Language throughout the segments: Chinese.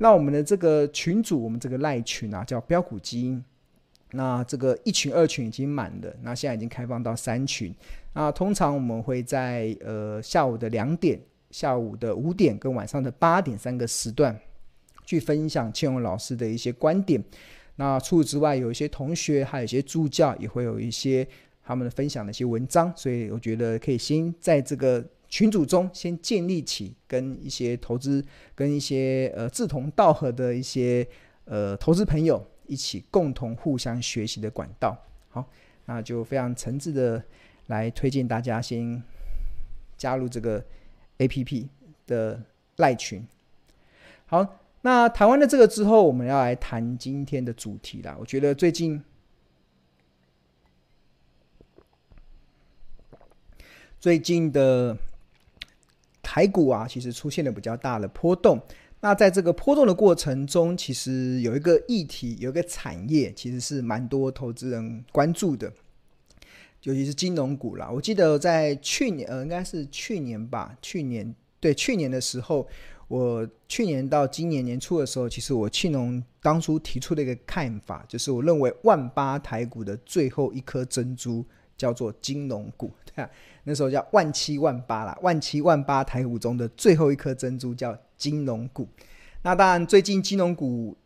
那我们的这个群组，我们这个赖群啊，叫标股基因。那这个一群、二群已经满了，那现在已经开放到三群。那通常我们会在呃下午的两点、下午的五点跟晚上的八点三个时段去分享庆荣老师的一些观点。那除此之外，有一些同学还有一些助教也会有一些他们的分享的一些文章，所以我觉得可以先在这个群组中先建立起跟一些投资、跟一些呃志同道合的一些呃投资朋友。一起共同互相学习的管道，好，那就非常诚挚的来推荐大家先加入这个 APP 的赖群。好，那谈完了这个之后，我们要来谈今天的主题啦。我觉得最近最近的台股啊，其实出现了比较大的波动。那在这个波动的过程中，其实有一个议题，有一个产业，其实是蛮多投资人关注的，尤其是金融股啦。我记得在去年，呃，应该是去年吧，去年对，去年的时候，我去年到今年年初的时候，其实我庆农当初提出的一个看法，就是我认为万八台股的最后一颗珍珠叫做金融股，对啊，那时候叫万七万八啦，万七万八台股中的最后一颗珍珠叫。金融股，那当然最近金融股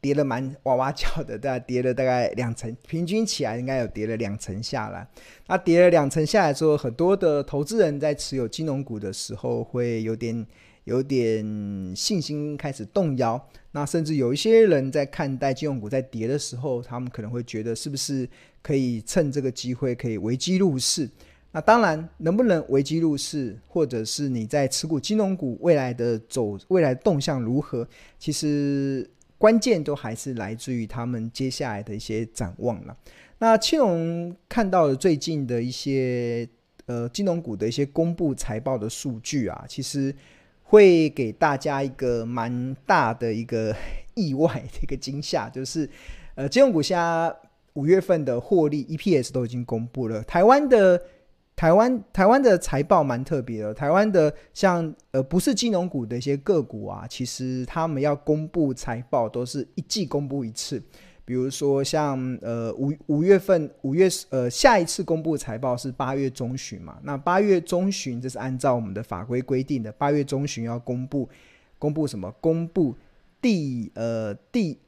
跌了蛮哇哇叫的，大概跌了大概两成，平均起来应该有跌了两成下来。那跌了两成下来之后，很多的投资人在持有金融股的时候会有点有点信心开始动摇。那甚至有一些人在看待金融股在跌的时候，他们可能会觉得是不是可以趁这个机会可以危机入市。那当然，能不能危机入市，或者是你在持股金融股未来的走未来动向如何，其实关键都还是来自于他们接下来的一些展望了。那青龙看到了最近的一些呃金融股的一些公布财报的数据啊，其实会给大家一个蛮大的一个意外的一个惊吓，就是呃金融股现在五月份的获利 EPS 都已经公布了，台湾的。台湾台湾的财报蛮特别的，台湾的像呃不是金融股的一些个股啊，其实他们要公布财报都是一季公布一次。比如说像呃五五月份五月呃下一次公布财报是八月中旬嘛，那八月中旬这是按照我们的法规规定的，八月中旬要公布公布什么？公布第呃第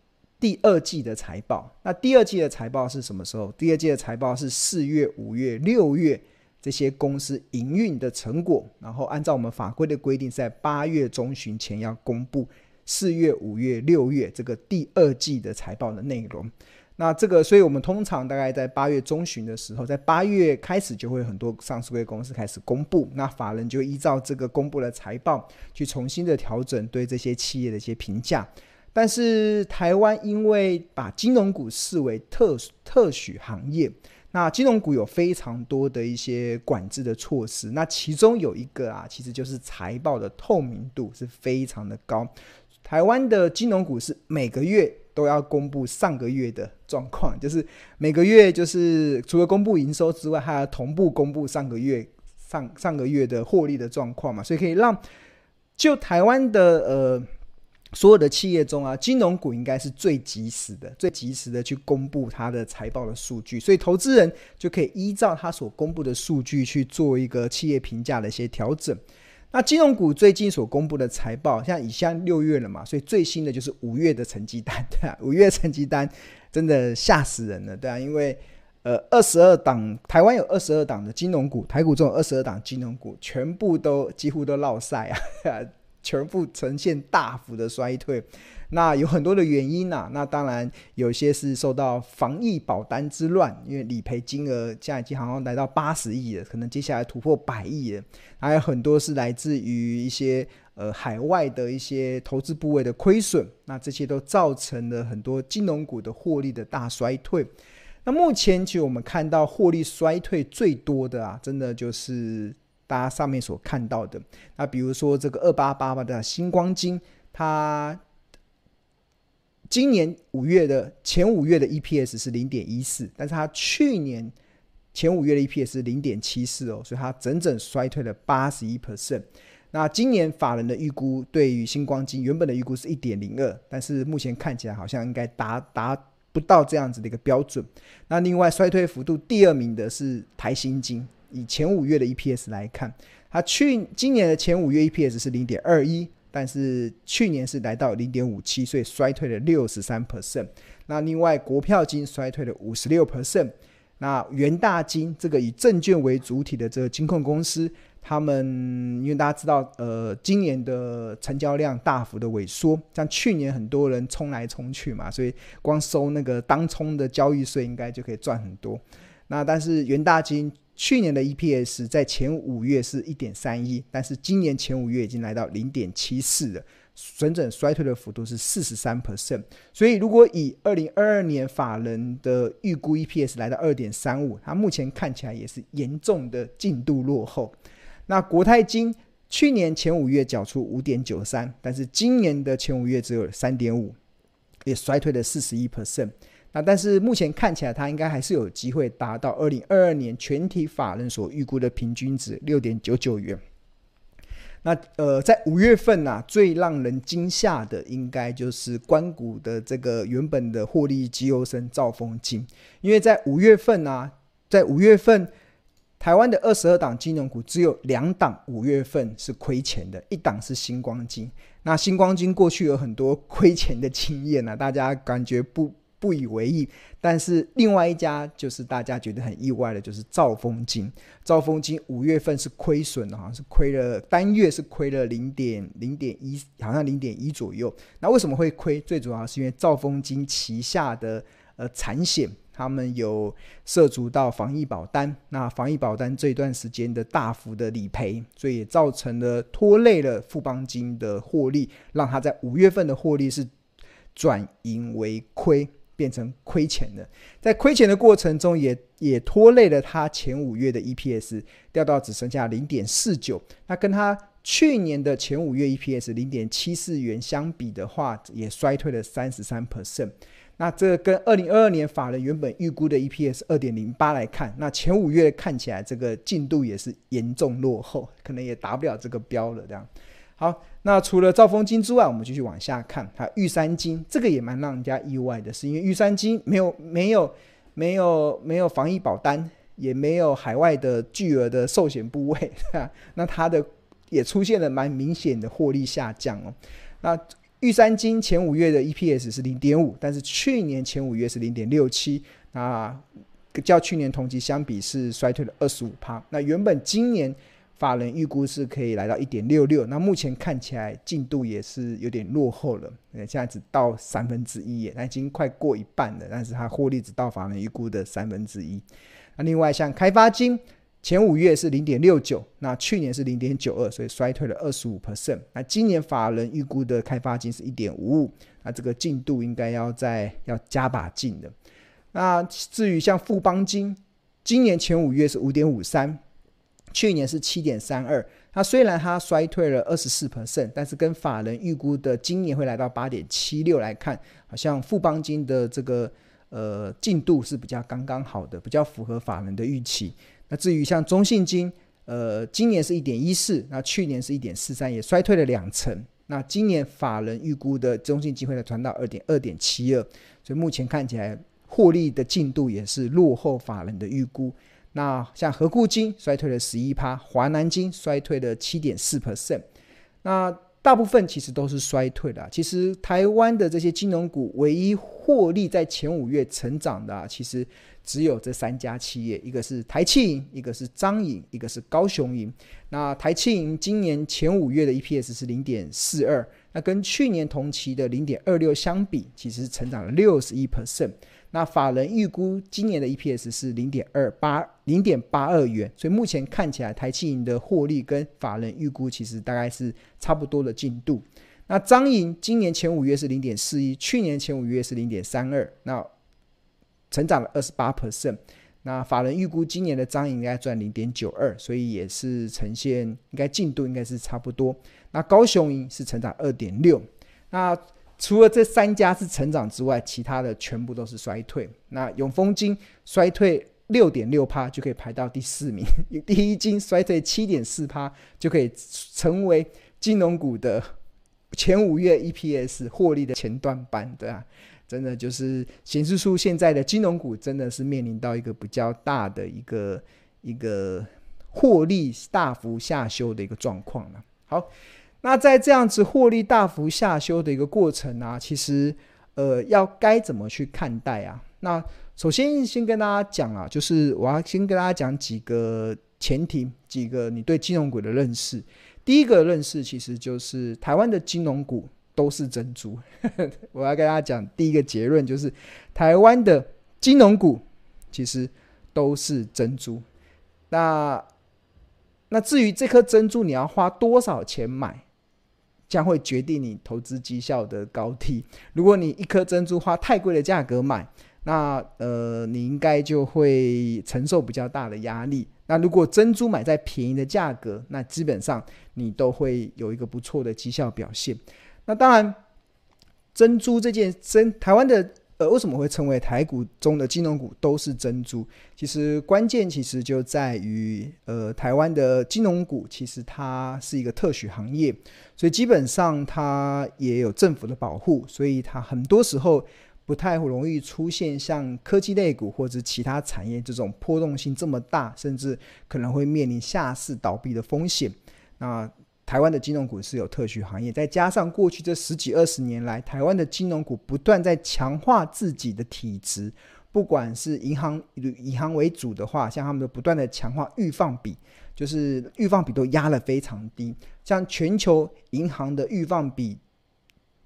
第二季的财报。那第二季的财报是什么时候？第二季的财报是四月、五月、六月。这些公司营运的成果，然后按照我们法规的规定，在八月中旬前要公布四月、五月、六月这个第二季的财报的内容。那这个，所以我们通常大概在八月中旬的时候，在八月开始就会很多上市公司开始公布，那法人就依照这个公布的财报去重新的调整对这些企业的一些评价。但是台湾因为把金融股视为特特许行业。那金融股有非常多的一些管制的措施，那其中有一个啊，其实就是财报的透明度是非常的高。台湾的金融股是每个月都要公布上个月的状况，就是每个月就是除了公布营收之外，还要同步公布上个月上上个月的获利的状况嘛，所以可以让就台湾的呃。所有的企业中啊，金融股应该是最及时的、最及时的去公布它的财报的数据，所以投资人就可以依照它所公布的数据去做一个企业评价的一些调整。那金融股最近所公布的财报，像已经六月了嘛，所以最新的就是五月的成绩单，对啊，五月成绩单真的吓死人了，对啊，因为呃，二十二档台湾有二十二档的金融股，台股中有二十二档金融股，全部都几乎都落赛啊。全部呈现大幅的衰退，那有很多的原因呐、那当然有些是受到防疫保单之乱，因为理赔金额现在已经好像来到八十亿了，可能接下来突破百亿了。还有很多是来自于一些呃海外的一些投资部位的亏损，那这些都造成了很多金融股的获利的大衰退。那目前其实我们看到获利衰退最多的啊，真的就是。大家上面所看到的，那比如说这个二八八八的星光金，它今年五月的前五月的 EPS 是零点一四，但是它去年前五月的 EPS 是零点七四哦，所以它整整衰退了八十一 percent。那今年法人的预估对于星光金原本的预估是一点零二，但是目前看起来好像应该达达不到这样子的一个标准。那另外衰退幅度第二名的是台新金，以前五月的 EPS 来看，它去今年的前五月 EPS 是零点二一。但是去年是来到零点五七，所以衰退了六十三 percent。那另外国票金衰退了五十六 percent。那元大金这个以证券为主体的这个金控公司，他们因为大家知道，呃，今年的成交量大幅的萎缩，像去年很多人冲来冲去嘛，所以光收那个当冲的交易税应该就可以赚很多。那但是元大金。去年的 EPS 在前五月是一点三一，但是今年前五月已经来到零点七四了，整整衰退的幅度是四十三 percent。所以如果以二零二二年法人的预估 EPS 来到二点三五，它目前看起来也是严重的进度落后。那国泰金去年前五月缴出五点九三，但是今年的前五月只有三点五，也衰退了四十一 percent。那但是目前看起来，它应该还是有机会达到二零二二年全体法人所预估的平均值六点九九元。那呃，在五月份呐、啊，最让人惊吓的应该就是官股的这个原本的获利绩优生兆丰金，因为在五月份啊，在五月份，台湾的二十二档金融股只有两档五月份是亏钱的，一档是星光金。那星光金过去有很多亏钱的经验啊，大家感觉不。不以为意，但是另外一家就是大家觉得很意外的，就是兆丰金。兆丰金五月份是亏损的，好像是亏了单月是亏了零点零点一，好像零点一左右。那为什么会亏？最主要是因为兆丰金旗下的呃产险，他们有涉足到防疫保单，那防疫保单这段时间的大幅的理赔，所以也造成了拖累了富邦金的获利，让他在五月份的获利是转盈为亏。变成亏钱的，在亏钱的过程中也，也拖累了他前五月的 EPS 掉到只剩下零点四九。那跟他去年的前五月 EPS 零点七四元相比的话，也衰退了三十三 percent。那这跟二零二二年法人原本预估的 EPS 二点零八来看，那前五月看起来这个进度也是严重落后，可能也达不了这个标了。这样。好，那除了兆丰金之外，我们继续往下看。还有玉山金，这个也蛮让人家意外的，是因为玉山金没有没有没有没有防疫保单，也没有海外的巨额的寿险部位，那它的也出现了蛮明显的获利下降哦。那玉山金前五月的 EPS 是零点五，但是去年前五月是零点六七，那较去年同期相比是衰退了二十五趴。那原本今年。法人预估是可以来到一点六六，那目前看起来进度也是有点落后了，现在只到三分之一，那已经快过一半了，但是它获利只到法人预估的三分之一。那另外像开发金前五月是零点六九，那去年是零点九二，所以衰退了二十五 percent。那今年法人预估的开发金是一点五五，那这个进度应该要再要加把劲的。那至于像富邦金，今年前五月是五点五三。去年是七点三二，它虽然它衰退了二十四 percent，但是跟法人预估的今年会来到八点七六来看，好像富邦金的这个呃进度是比较刚刚好的，比较符合法人的预期。那至于像中信金，呃，今年是一点一四，那去年是一点四三，也衰退了两成。那今年法人预估的中信机会呢传到二点二点七二，所以目前看起来获利的进度也是落后法人的预估。那像合库金衰退了十一趴，华南金衰退了七点四 percent，那大部分其实都是衰退的。其实台湾的这些金融股，唯一获利在前五月成长的，其实只有这三家企业，一个是台企银，一个是彰银，一个是高雄银。那台企银今年前五月的 EPS 是零点四二，那跟去年同期的零点二六相比，其实成长了六十一 percent。那法人预估今年的 EPS 是零点二八零点八二元，所以目前看起来台企银的获利跟法人预估其实大概是差不多的进度。那彰银今年前五月是零点四一，去年前五月是零点三二，那成长了二十八 percent。那法人预估今年的彰银应该赚零点九二，所以也是呈现应该进度应该是差不多。那高雄银是成长二点六，那。除了这三家是成长之外，其他的全部都是衰退。那永丰金衰退六点六趴就可以排到第四名，第一金衰退七点四趴就可以成为金融股的前五月 EPS 获利的前段班，对啊，真的就是显示出现在的金融股真的是面临到一个比较大的一个一个获利大幅下修的一个状况了。好。那在这样子获利大幅下修的一个过程啊，其实呃要该怎么去看待啊？那首先先跟大家讲啊，就是我要先跟大家讲几个前提，几个你对金融股的认识。第一个认识其实就是台湾的金融股都是珍珠。我要跟大家讲第一个结论就是台湾的金融股其实都是珍珠。那那至于这颗珍珠你要花多少钱买？将会决定你投资绩效的高低。如果你一颗珍珠花太贵的价格买，那呃，你应该就会承受比较大的压力。那如果珍珠买在便宜的价格，那基本上你都会有一个不错的绩效表现。那当然，珍珠这件珍台湾的。呃，为什么会称为台股中的金融股都是珍珠？其实关键其实就在于，呃，台湾的金融股其实它是一个特许行业，所以基本上它也有政府的保护，所以它很多时候不太容易出现像科技类股或者其他产业这种波动性这么大，甚至可能会面临下市倒闭的风险。那台湾的金融股是有特许行业，再加上过去这十几二十年来，台湾的金融股不断在强化自己的体质，不管是银行以银行为主的话，像他们都不断的强化预放比，就是预放比都压了非常低，像全球银行的预放比，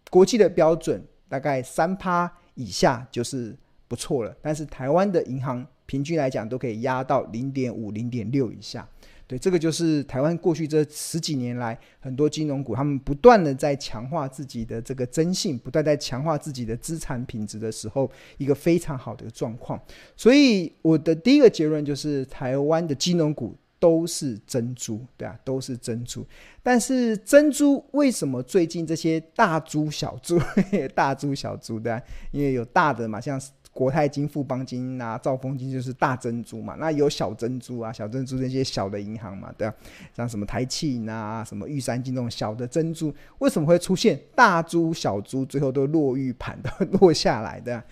国际的标准大概三趴以下就是不错了，但是台湾的银行平均来讲都可以压到零点五、零点六以下。对，这个就是台湾过去这十几年来，很多金融股他们不断的在强化自己的这个征信，不断在强化自己的资产品质的时候，一个非常好的状况。所以我的第一个结论就是，台湾的金融股都是珍珠，对啊，都是珍珠。但是珍珠为什么最近这些大珠小珠，大珠小珠，对啊，因为有大的嘛，像。国泰金、富邦金啊，兆丰金就是大珍珠嘛，那有小珍珠啊，小珍珠那些小的银行嘛，对啊，像什么台企银啊，什么玉山金那种小的珍珠，为什么会出现大珠小珠最后都落玉盘都落下来的？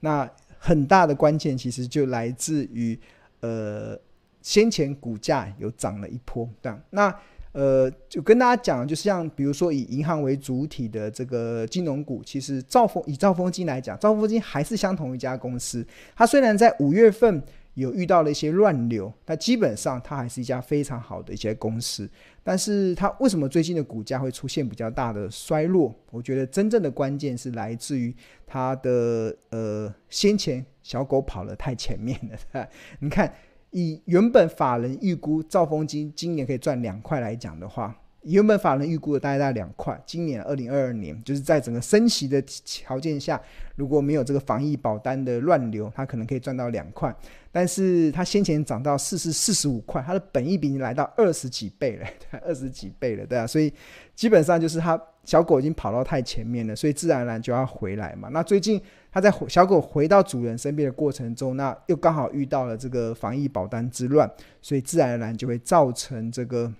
那很大的关键其实就来自于呃先前股价有涨了一波，对啊，那。呃，就跟大家讲，就是像比如说以银行为主体的这个金融股，其实兆丰以兆丰金来讲，兆丰金还是相同一家公司。它虽然在五月份有遇到了一些乱流，但基本上它还是一家非常好的一些公司。但是它为什么最近的股价会出现比较大的衰落？我觉得真正的关键是来自于它的呃先前小狗跑得太前面了。你看。以原本法人预估兆丰金今年可以赚两块来讲的话，原本法人预估的大概在两块，今年二零二二年就是在整个升息的条件下，如果没有这个防疫保单的乱流，它可能可以赚到两块。但是它先前涨到四十四十五块，它的本益比已经来到二十几倍了，二十几倍了，对啊，所以基本上就是它小狗已经跑到太前面了，所以自然而然就要回来嘛。那最近。他在小狗回到主人身边的过程中，那又刚好遇到了这个防疫保单之乱，所以自然而然就会造成这个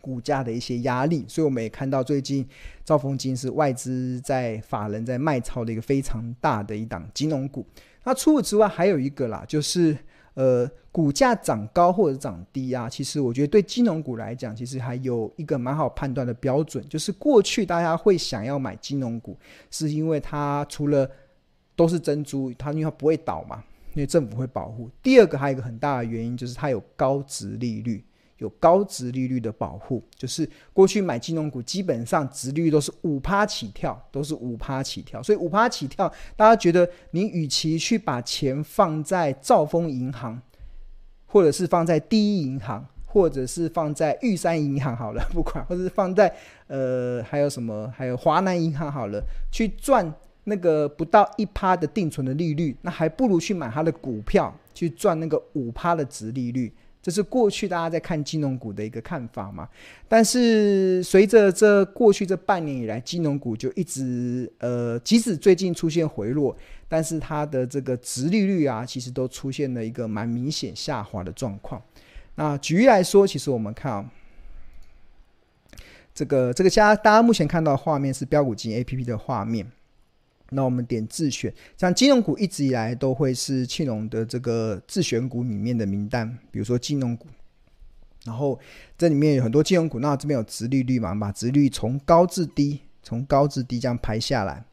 股价的一些压力。所以我们也看到最近兆丰金是外资在法人在卖超的一个非常大的一档金融股。那除此之外还有一个啦，就是呃股价涨高或者涨低啊，其实我觉得对金融股来讲，其实还有一个蛮好判断的标准，就是过去大家会想要买金融股，是因为它除了都是珍珠，它因为它不会倒嘛，因为政府会保护。第二个还有一个很大的原因就是它有高值利率，有高值利率的保护。就是过去买金融股基本上值率都是五趴起跳，都是五趴起跳。所以五趴起跳，大家觉得你与其去把钱放在兆丰银行，或者是放在第一银行，或者是放在玉山银行好了，不管，或者是放在呃还有什么，还有华南银行好了，去赚。那个不到一趴的定存的利率，那还不如去买它的股票，去赚那个五趴的殖利率，这是过去大家在看金融股的一个看法嘛。但是随着这过去这半年以来，金融股就一直呃，即使最近出现回落，但是它的这个殖利率啊，其实都出现了一个蛮明显下滑的状况。那举例来说，其实我们看啊。这个这个家，大家目前看到的画面是标股金 APP 的画面。那我们点自选，像金融股一直以来都会是庆隆的这个自选股里面的名单，比如说金融股。然后这里面有很多金融股，那这边有直利率嘛，把直利率从高至低，从高至低这样排下来。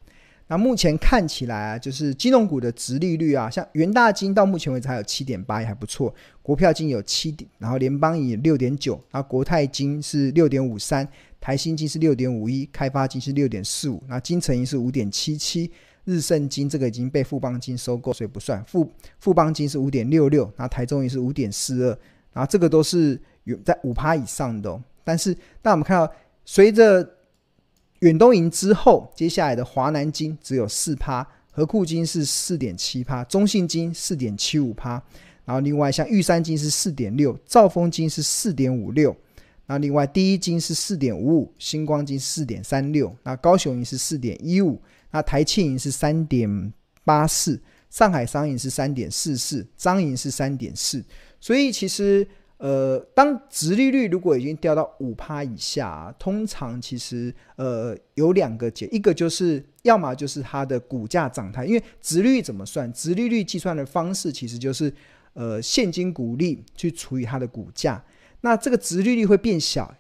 那目前看起来啊，就是金融股的殖利率啊，像元大金到目前为止还有七点八，也还不错。国票金有七点，然后联邦银六点九，然后国泰金是六点五三。台新金是六点五一，开发金是六点四五，那金城银是五点七七，日盛金这个已经被富邦金收购，所以不算。富富邦金是五点六六，那台中银是五点四二，然后这个都是有在五趴以上的哦。但是，那我们看到随着远东银之后，接下来的华南金只有四趴，和库金是四点七趴，中信金四点七五趴，然后另外像玉山金是四点六，兆丰金是四点五六。那另外，第一金是四点五五，星光金四点三六，那高雄银是四点一五，那台庆银是三点八四，上海商银是三点四四，彰银是三点四。所以其实，呃，当殖利率如果已经掉到五趴以下啊，通常其实呃有两个解，一个就是要么就是它的股价涨态，因为殖利率怎么算？殖利率计算的方式其实就是呃现金股利去除以它的股价。那这个殖利率会变小，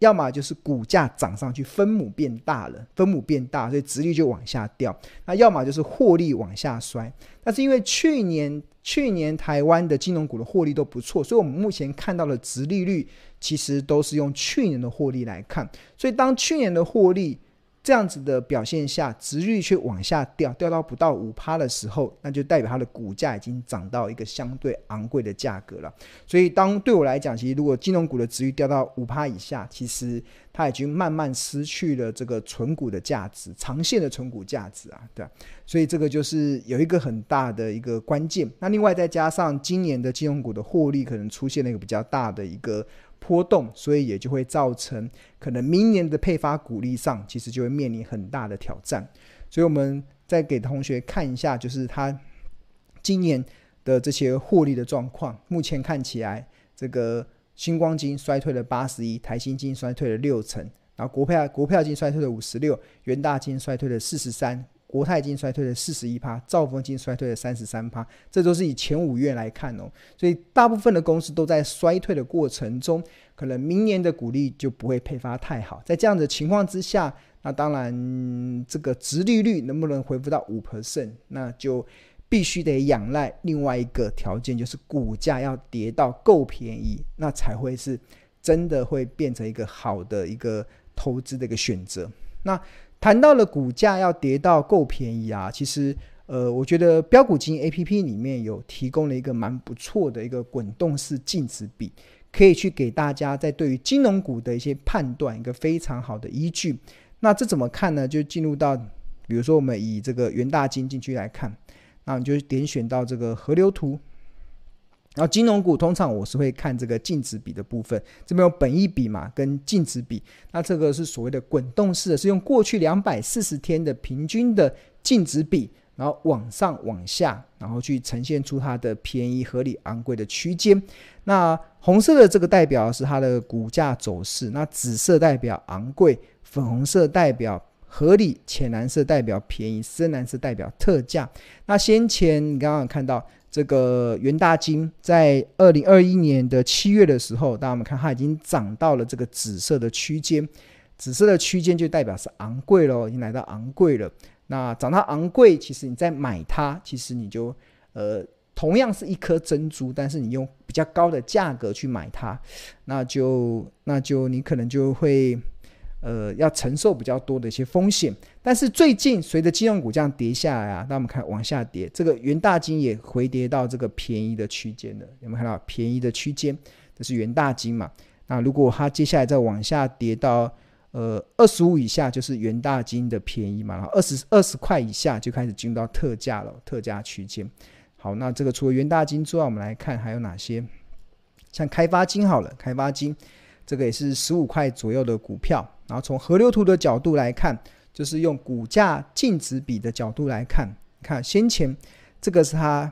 要么就是股价涨上去，分母变大了，分母变大，所以殖利率就往下掉。那要么就是获利往下摔。但是因为去年去年台湾的金融股的获利都不错，所以我们目前看到的殖利率其实都是用去年的获利来看。所以当去年的获利，这样子的表现下，值率却往下掉，掉到不到五趴的时候，那就代表它的股价已经涨到一个相对昂贵的价格了。所以，当对我来讲，其实如果金融股的值率掉到五趴以下，其实它已经慢慢失去了这个存股的价值，长线的存股价值啊，对。所以这个就是有一个很大的一个关键。那另外再加上今年的金融股的获利可能出现了一个比较大的一个。波动，所以也就会造成可能明年的配发股利上，其实就会面临很大的挑战。所以，我们再给同学看一下，就是他今年的这些获利的状况。目前看起来，这个星光金衰退了八十一，台新金衰退了六成，然后国票国票金衰退了五十六，元大金衰退了四十三。国泰金衰退了四十一趴，兆丰金衰退了三十三趴，这都是以前五月来看哦，所以大部分的公司都在衰退的过程中，可能明年的股利就不会配发太好。在这样的情况之下，那当然这个殖利率能不能恢复到五 percent，那就必须得仰赖另外一个条件，就是股价要跌到够便宜，那才会是真的会变成一个好的一个投资的一个选择。那谈到了股价要跌到够便宜啊，其实呃，我觉得标股金 APP 里面有提供了一个蛮不错的一个滚动式净值比，可以去给大家在对于金融股的一些判断一个非常好的依据。那这怎么看呢？就进入到比如说我们以这个元大金进去来看，那你就点选到这个河流图。然后金融股通常我是会看这个净值比的部分，这边有本益比嘛，跟净值比。那这个是所谓的滚动式的，是用过去两百四十天的平均的净值比，然后往上往下，然后去呈现出它的便宜、合理、昂贵的区间。那红色的这个代表是它的股价走势，那紫色代表昂贵，粉红色代表合理，浅蓝色代表便宜，深蓝色代表特价。那先前你刚刚看到。这个元大金在二零二一年的七月的时候，大家我们看它已经涨到了这个紫色的区间，紫色的区间就代表是昂贵了，已经来到昂贵了。那涨到昂贵，其实你在买它，其实你就呃同样是一颗珍珠，但是你用比较高的价格去买它，那就那就你可能就会。呃，要承受比较多的一些风险，但是最近随着金融股这样跌下来啊，那我们看往下跌，这个元大金也回跌到这个便宜的区间了。有没有看到便宜的区间？这是元大金嘛？那如果它接下来再往下跌到呃二十五以下，就是元大金的便宜嘛？然后二十二十块以下就开始进入到特价了，特价区间。好，那这个除了元大金之外，我们来看还有哪些？像开发金好了，开发金这个也是十五块左右的股票。然后从河流图的角度来看，就是用股价净值比的角度来看，看先前这个是它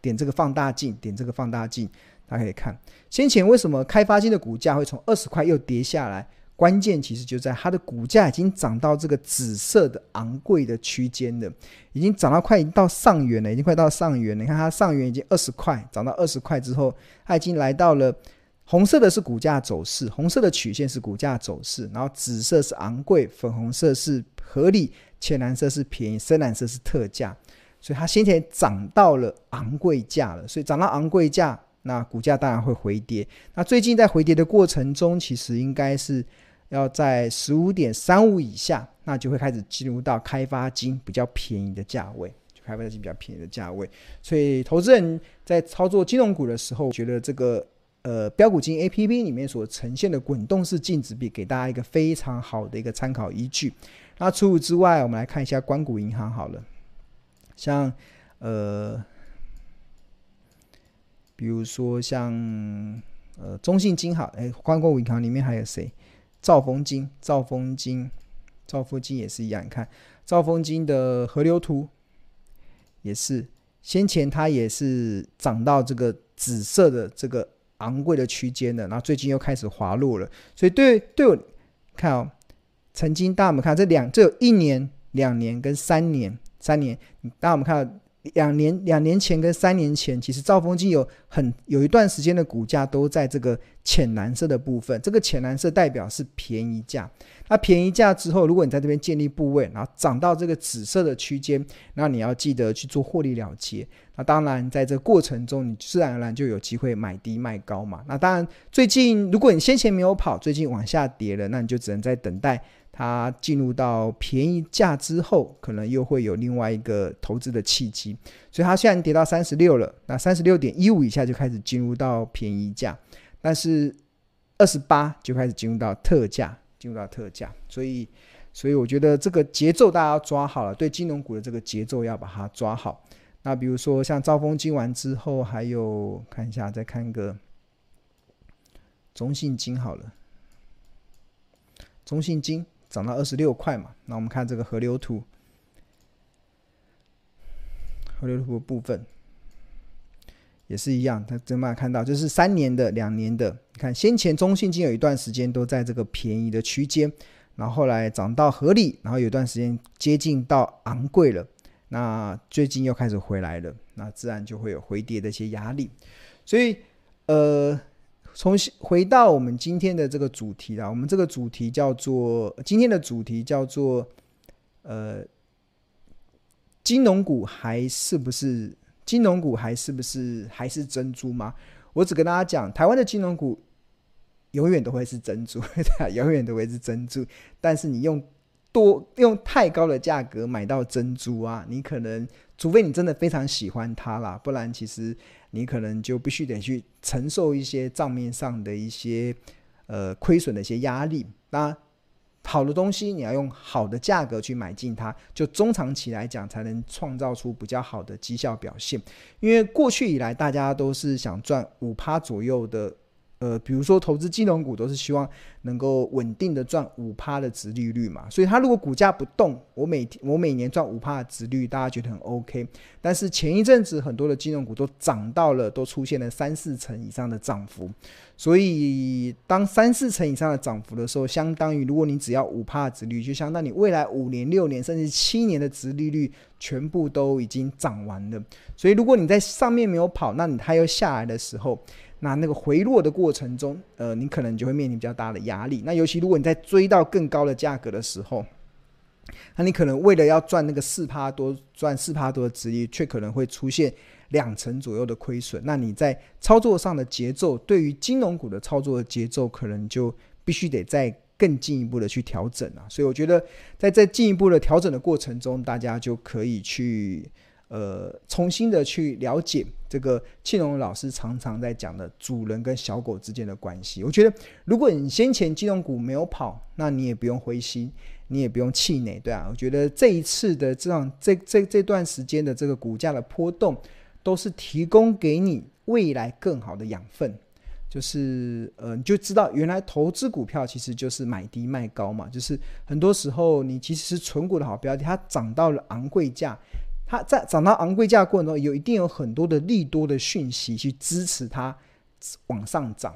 点这个放大镜，点这个放大镜，大家可以看先前为什么开发金的股价会从二十块又跌下来？关键其实就在它的股价已经涨到这个紫色的昂贵的区间了，已经涨到快已经到上缘了，已经快到上缘了。你看它上缘已经二十块，涨到二十块之后，它已经来到了红色的是股价走势，红色的曲线是股价走势，然后紫色是昂贵，粉红色是合理，浅蓝色是便宜，深蓝色是特价。所以它先前涨到了昂贵价了，所以涨到昂贵价，那股价当然会回跌。那最近在回跌的过程中，其实应该是。要在十五点三五以下，那就会开始进入到开发金比较便宜的价位，就开发金比较便宜的价位。所以，投资人在操作金融股的时候，觉得这个呃标股金 A P P 里面所呈现的滚动式净值比，给大家一个非常好的一个参考依据。那除此之外，我们来看一下官股银行好了，像呃，比如说像呃中信金好，哎，官股银行里面还有谁？兆丰金，兆丰金，兆丰金也是一样。你看兆丰金的河流图，也是先前它也是涨到这个紫色的这个昂贵的区间的，然后最近又开始滑落了。所以对对我看哦，曾经大家我们看这两，这有一年、两年跟三年，三年，大家我们看。两年两年前跟三年前，其实兆丰金有很有一段时间的股价都在这个浅蓝色的部分，这个浅蓝色代表是便宜价。那便宜价之后，如果你在这边建立部位，然后涨到这个紫色的区间，那你要记得去做获利了结。那当然，在这过程中，你自然而然就有机会买低卖高嘛。那当然，最近如果你先前没有跑，最近往下跌了，那你就只能在等待。它进入到便宜价之后，可能又会有另外一个投资的契机，所以它现在跌到三十六了，那三十六点一五以下就开始进入到便宜价，但是二十八就开始进入到特价，进入到特价，所以，所以我觉得这个节奏大家要抓好了，对金融股的这个节奏要把它抓好。那比如说像兆丰金完之后，还有看一下，再看个中信金好了，中信金。涨到二十六块嘛，那我们看这个河流图，河流图的部分也是一样，他怎么看到就是三年的、两年的，你看先前中信金有一段时间都在这个便宜的区间，然后后来涨到合理，然后有段时间接近到昂贵了，那最近又开始回来了，那自然就会有回跌的一些压力，所以呃。重新回到我们今天的这个主题啊，我们这个主题叫做今天的主题叫做呃，金融股还是不是金融股还是不是还是珍珠吗？我只跟大家讲，台湾的金融股永远都会是珍珠，永远都会是珍珠。但是你用多用太高的价格买到珍珠啊，你可能除非你真的非常喜欢它啦，不然其实。你可能就必须得去承受一些账面上的一些呃亏损的一些压力。那好的东西你要用好的价格去买进它，就中长期来讲才能创造出比较好的绩效表现。因为过去以来大家都是想赚五趴左右的。呃，比如说投资金融股都是希望能够稳定的赚五趴的殖利率嘛，所以它如果股价不动，我每天我每年赚五趴的殖率，大家觉得很 OK。但是前一阵子很多的金融股都涨到了，都出现了三四成以上的涨幅，所以当三四成以上的涨幅的时候，相当于如果你只要五趴的殖率，就相当于你未来五年、六年甚至七年的殖利率全部都已经涨完了。所以如果你在上面没有跑，那你它又下来的时候。那那个回落的过程中，呃，你可能就会面临比较大的压力。那尤其如果你在追到更高的价格的时候，那你可能为了要赚那个四趴多，赚四趴多的值，却可能会出现两成左右的亏损。那你在操作上的节奏，对于金融股的操作的节奏，可能就必须得再更进一步的去调整啊。所以我觉得，在这进一步的调整的过程中，大家就可以去。呃，重新的去了解这个庆荣老师常常在讲的主人跟小狗之间的关系。我觉得，如果你先前金融股没有跑，那你也不用灰心，你也不用气馁，对啊。我觉得这一次的这样这这这段时间的这个股价的波动，都是提供给你未来更好的养分。就是呃，你就知道原来投资股票其实就是买低卖高嘛。就是很多时候你其实是存股的好标的，它涨到了昂贵价，它在涨到昂贵价过程中，有一定有很多的利多的讯息去支持它往上涨。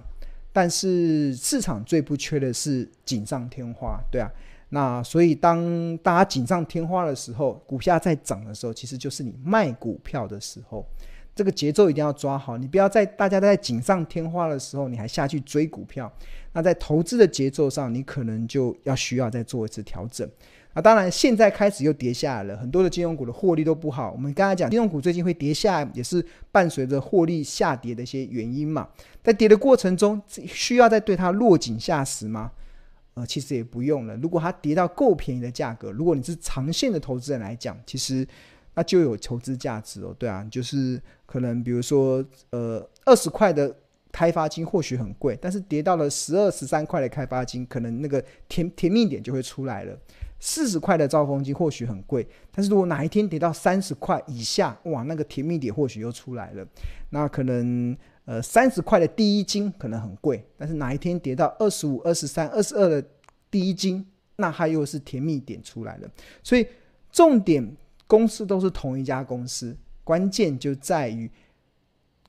但是市场最不缺的是锦上添花，对啊。那所以当大家锦上添花的时候，股价在涨的时候，其实就是你卖股票的时候。这个节奏一定要抓好，你不要在大家都在锦上添花的时候，你还下去追股票。那在投资的节奏上，你可能就要需要再做一次调整。啊当然，现在开始又跌下来了，很多的金融股的获利都不好。我们刚才讲，金融股最近会跌下来，也是伴随着获利下跌的一些原因嘛。在跌的过程中，需要再对它落井下石吗？呃，其实也不用了。如果它跌到够便宜的价格，如果你是长线的投资人来讲，其实。那就有投资价值哦，对啊，就是可能比如说，呃，二十块的开发金或许很贵，但是跌到了十二、十三块的开发金，可能那个甜甜蜜点就会出来了。四十块的兆丰金或许很贵，但是如果哪一天跌到三十块以下，哇，那个甜蜜点或许又出来了。那可能呃三十块的第一金可能很贵，但是哪一天跌到二十五、二十三、二十二的第一金，那它又是甜蜜点出来了。所以重点。公司都是同一家公司，关键就在于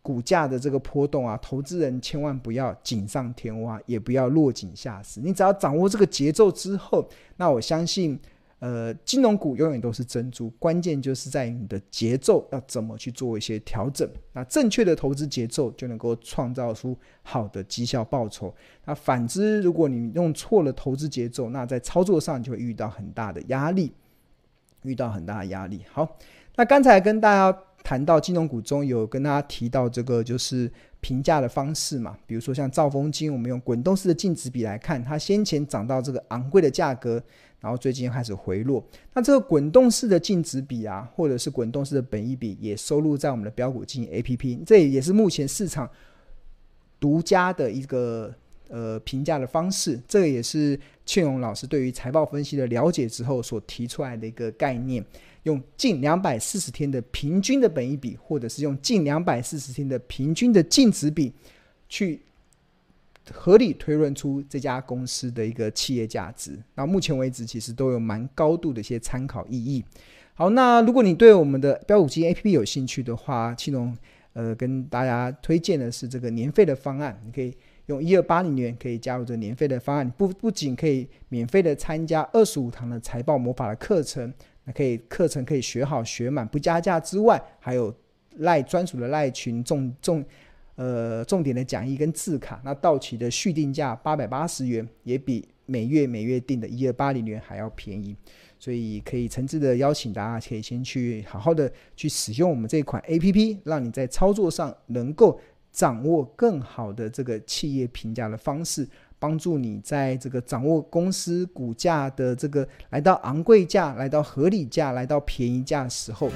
股价的这个波动啊！投资人千万不要锦上添花，也不要落井下石。你只要掌握这个节奏之后，那我相信，呃，金融股永远都是珍珠。关键就是在于你的节奏要怎么去做一些调整。那正确的投资节奏就能够创造出好的绩效报酬。那反之，如果你用错了投资节奏，那在操作上就会遇到很大的压力。遇到很大的压力。好，那刚才跟大家谈到金融股中有跟大家提到这个就是评价的方式嘛，比如说像兆丰金，我们用滚动式的净值比来看，它先前涨到这个昂贵的价格，然后最近开始回落。那这个滚动式的净值比啊，或者是滚动式的本益比，也收录在我们的标股经营 APP，这也是目前市场独家的一个。呃，评价的方式，这个也是庆荣老师对于财报分析的了解之后所提出来的一个概念，用近两百四十天的平均的本益比，或者是用近两百四十天的平均的净值比，去合理推论出这家公司的一个企业价值。那目前为止，其实都有蛮高度的一些参考意义。好，那如果你对我们的标股基金 APP 有兴趣的话，庆荣呃跟大家推荐的是这个年费的方案，你可以。用一二八零元可以加入这年费的方案，不不仅可以免费的参加二十五堂的财报魔法的课程，那可以课程可以学好学满不加价之外，还有赖专属的赖群重重呃重点的讲义跟字卡，那到期的续订价八百八十元，也比每月每月订的一二八零元还要便宜，所以可以诚挚的邀请大家可以先去好好的去使用我们这款 APP，让你在操作上能够。掌握更好的这个企业评价的方式，帮助你在这个掌握公司股价的这个来到昂贵价、来到合理价、来到便宜价的时候。